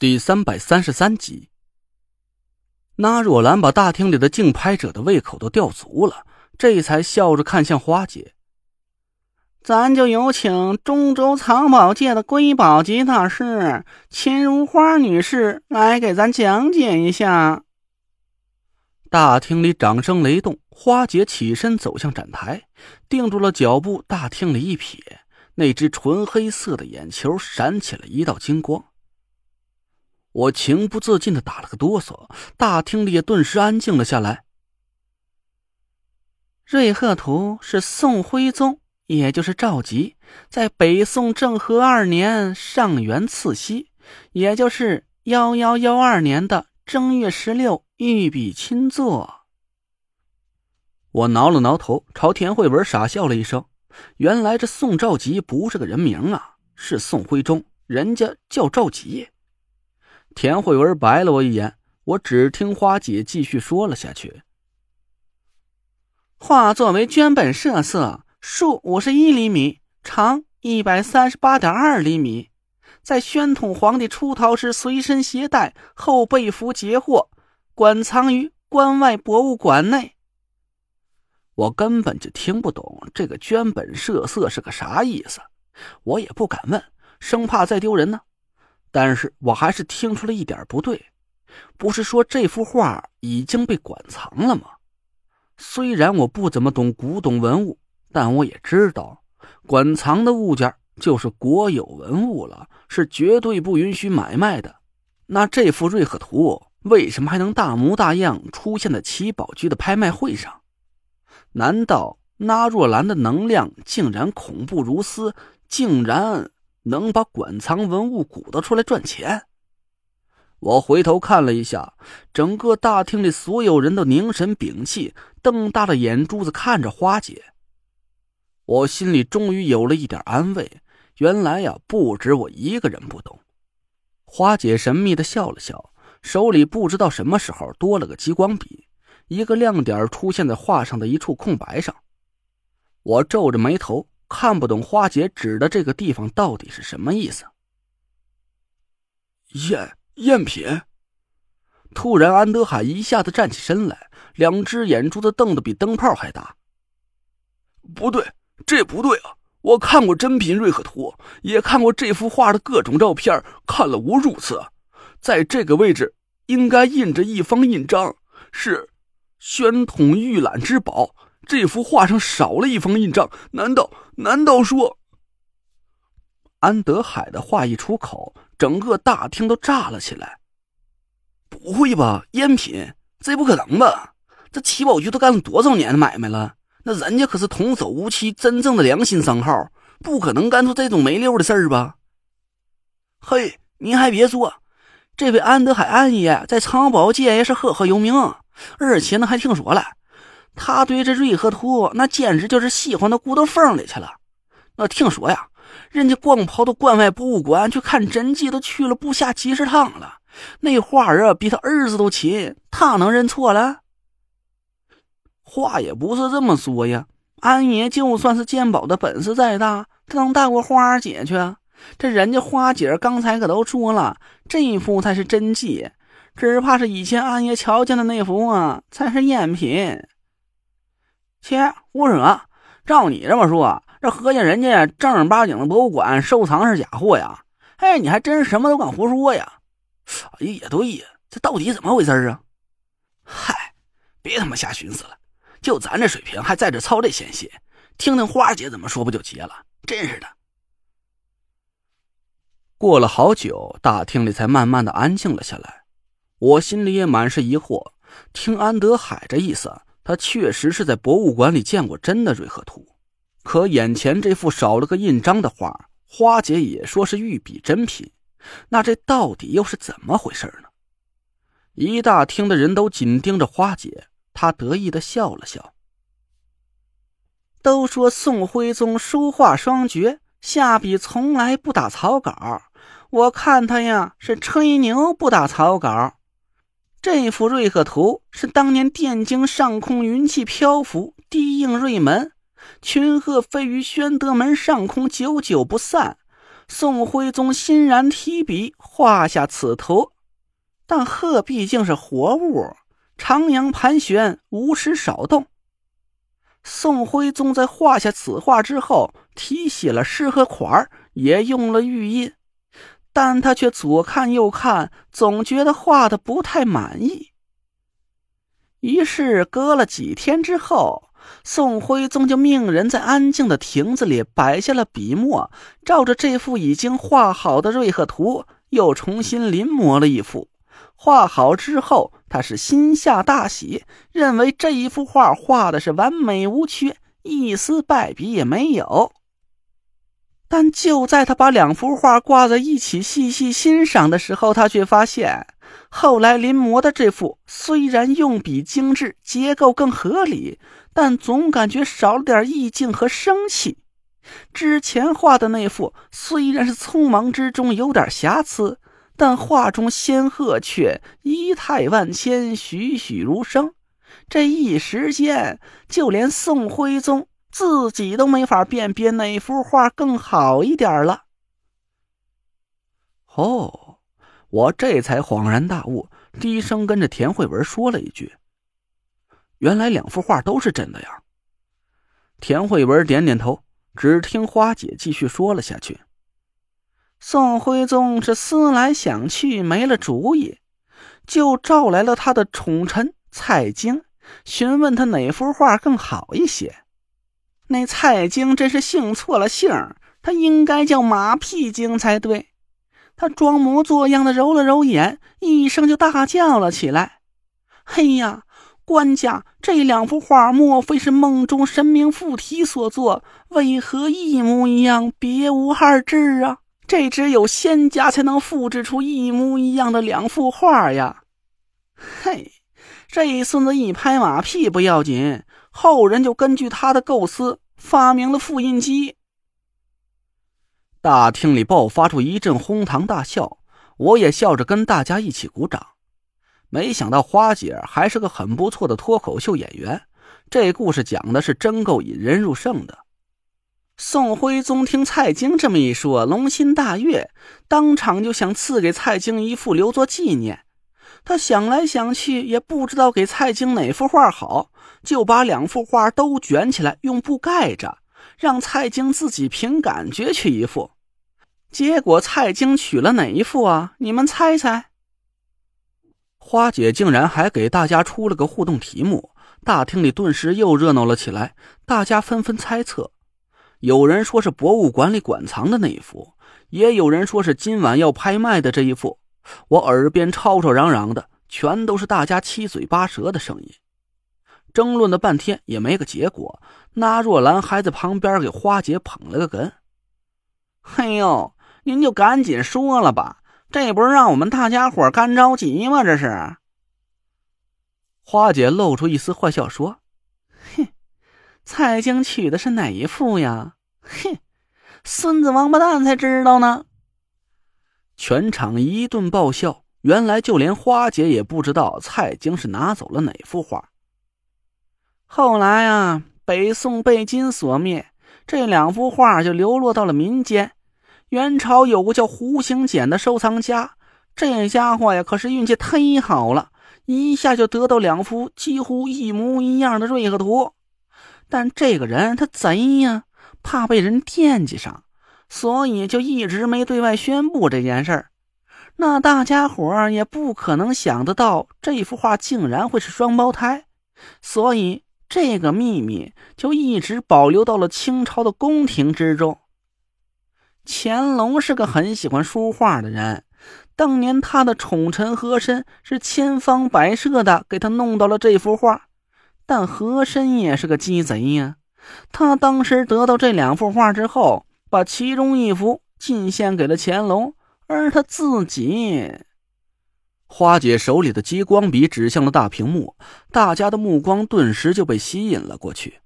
第三百三十三集，那若兰把大厅里的竞拍者的胃口都吊足了，这才笑着看向花姐。咱就有请中州藏宝界的瑰宝级大师秦如花女士来给咱讲解一下。大厅里掌声雷动，花姐起身走向展台，定住了脚步。大厅里一瞥，那只纯黑色的眼球闪起了一道金光。我情不自禁的打了个哆嗦，大厅里也顿时安静了下来。瑞鹤图是宋徽宗，也就是赵佶，在北宋政和二年上元次夕，也就是幺幺幺二年的正月十六御笔亲作。我挠了挠头，朝田慧文傻笑了一声。原来这宋赵佶不是个人名啊，是宋徽宗，人家叫赵吉。田慧文白了我一眼，我只听花姐继续说了下去。画作为绢本设色，竖五十一厘米，长一百三十八点二厘米，在宣统皇帝出逃时随身携带，后被俘截获，馆藏于关外博物馆内。我根本就听不懂这个绢本设色是个啥意思，我也不敢问，生怕再丢人呢。但是我还是听出了一点不对，不是说这幅画已经被馆藏了吗？虽然我不怎么懂古董文物，但我也知道，馆藏的物件就是国有文物了，是绝对不允许买卖的。那这幅瑞鹤图为什么还能大模大样出现在七宝居的拍卖会上？难道那若兰的能量竟然恐怖如斯？竟然？能把馆藏文物鼓捣出来赚钱？我回头看了一下，整个大厅里所有人都凝神屏气，瞪大了眼珠子看着花姐。我心里终于有了一点安慰，原来呀，不止我一个人不懂。花姐神秘的笑了笑，手里不知道什么时候多了个激光笔，一个亮点出现在画上的一处空白上。我皱着眉头。看不懂花姐指的这个地方到底是什么意思？赝赝品！突然，安德海一下子站起身来，两只眼珠子瞪得比灯泡还大。不对，这不对啊！我看过真品瑞克图，也看过这幅画的各种照片，看了无数次。在这个位置应该印着一方印章，是宣统御览之宝。这幅画上少了一方印章，难道难道说？安德海的话一出口，整个大厅都炸了起来。不会吧，赝品？这不可能吧？这七宝局都干了多少年的买卖了？那人家可是童叟无欺，真正的良心商号，不可能干出这种没溜的事儿吧？嘿，您还别说，这位安德海安爷在藏宝界也是赫赫有名，而且呢，还听说了。他对这瑞和图那简直就是喜欢到骨头缝里去了。那听说呀，人家光跑到关外博物馆去看真迹都去了不下几十趟了。那画儿啊，比他儿子都亲，他能认错了？话也不是这么说呀。安爷就算是鉴宝的本事再大，他能大过花姐去？这人家花姐刚才可都说了，这一幅才是真迹，只怕是以前安爷瞧见的那幅啊，才是赝品。切，胡扯！照你这么说，这合计人家正儿八经的博物馆收藏是假货呀？哎，你还真什么都敢胡说呀？哎呀，也对呀，这到底怎么回事啊？嗨，别他妈瞎寻思了，就咱这水平，还在这操这闲心，听听花姐怎么说不就结了？真是的。过了好久，大厅里才慢慢的安静了下来，我心里也满是疑惑，听安德海这意思。他确实是在博物馆里见过真的瑞鹤图，可眼前这幅少了个印章的画，花姐也说是御笔真品，那这到底又是怎么回事呢？一大厅的人都紧盯着花姐，她得意的笑了笑。都说宋徽宗书画双绝，下笔从来不打草稿，我看他呀是吹牛不打草稿。这幅瑞鹤图是当年汴京上空云气漂浮，地应瑞门，群鹤飞于宣德门上空，久久不散。宋徽宗欣然提笔画下此图，但鹤毕竟是活物，徜徉盘旋，无时少动。宋徽宗在画下此画之后，题写了诗和款儿也用了玉印，但他却左看右看，总觉得画的不太满意。于是，隔了几天之后。宋徽宗就命人在安静的亭子里摆下了笔墨，照着这幅已经画好的瑞鹤图，又重新临摹了一幅。画好之后，他是心下大喜，认为这一幅画画的是完美无缺，一丝败笔也没有。但就在他把两幅画挂在一起细细欣赏的时候，他却发现，后来临摹的这幅虽然用笔精致，结构更合理。但总感觉少了点意境和生气。之前画的那幅虽然是匆忙之中有点瑕疵，但画中仙鹤却仪态万千，栩栩如生。这一时间，就连宋徽宗自己都没法辨别哪幅画更好一点了。哦，我这才恍然大悟，低声跟着田慧文说了一句。原来两幅画都是真的呀。田慧文点点头，只听花姐继续说了下去。宋徽宗是思来想去没了主意，就召来了他的宠臣蔡京，询问他哪幅画更好一些。那蔡京真是姓错了姓他应该叫马屁精才对。他装模作样的揉了揉眼，一声就大叫了起来：“嘿呀！”官家，这两幅画莫非是梦中神明附体所作？为何一模一样，别无二致啊？这只有仙家才能复制出一模一样的两幅画呀！嘿，这孙子一拍马屁不要紧，后人就根据他的构思发明了复印机。大厅里爆发出一阵哄堂大笑，我也笑着跟大家一起鼓掌。没想到花姐还是个很不错的脱口秀演员，这故事讲的是真够引人入胜的。宋徽宗听蔡京这么一说，龙心大悦，当场就想赐给蔡京一副留作纪念。他想来想去，也不知道给蔡京哪幅画好，就把两幅画都卷起来，用布盖着，让蔡京自己凭感觉取一幅。结果蔡京取了哪一幅啊？你们猜猜？花姐竟然还给大家出了个互动题目，大厅里顿时又热闹了起来。大家纷纷猜测，有人说是博物馆里馆藏的那一幅，也有人说是今晚要拍卖的这一幅。我耳边吵吵嚷嚷的，全都是大家七嘴八舌的声音。争论了半天也没个结果。那若兰还在旁边给花姐捧了个哏：“嘿呦，您就赶紧说了吧。”这不是让我们大家伙干着急吗？这是。花姐露出一丝坏笑说：“哼，蔡京娶的是哪一副呀？哼，孙子王八蛋才知道呢。”全场一顿爆笑。原来就连花姐也不知道蔡京是拿走了哪幅画。后来啊，北宋被金所灭，这两幅画就流落到了民间。元朝有个叫胡行俭的收藏家，这家伙呀可是运气忒好了，一下就得到两幅几乎一模一样的瑞鹤图。但这个人他贼呀，怕被人惦记上，所以就一直没对外宣布这件事儿。那大家伙也不可能想得到这幅画竟然会是双胞胎，所以这个秘密就一直保留到了清朝的宫廷之中。乾隆是个很喜欢书画的人，当年他的宠臣和珅是千方百设的给他弄到了这幅画，但和珅也是个鸡贼呀，他当时得到这两幅画之后，把其中一幅进献给了乾隆，而他自己……花姐手里的激光笔指向了大屏幕，大家的目光顿时就被吸引了过去。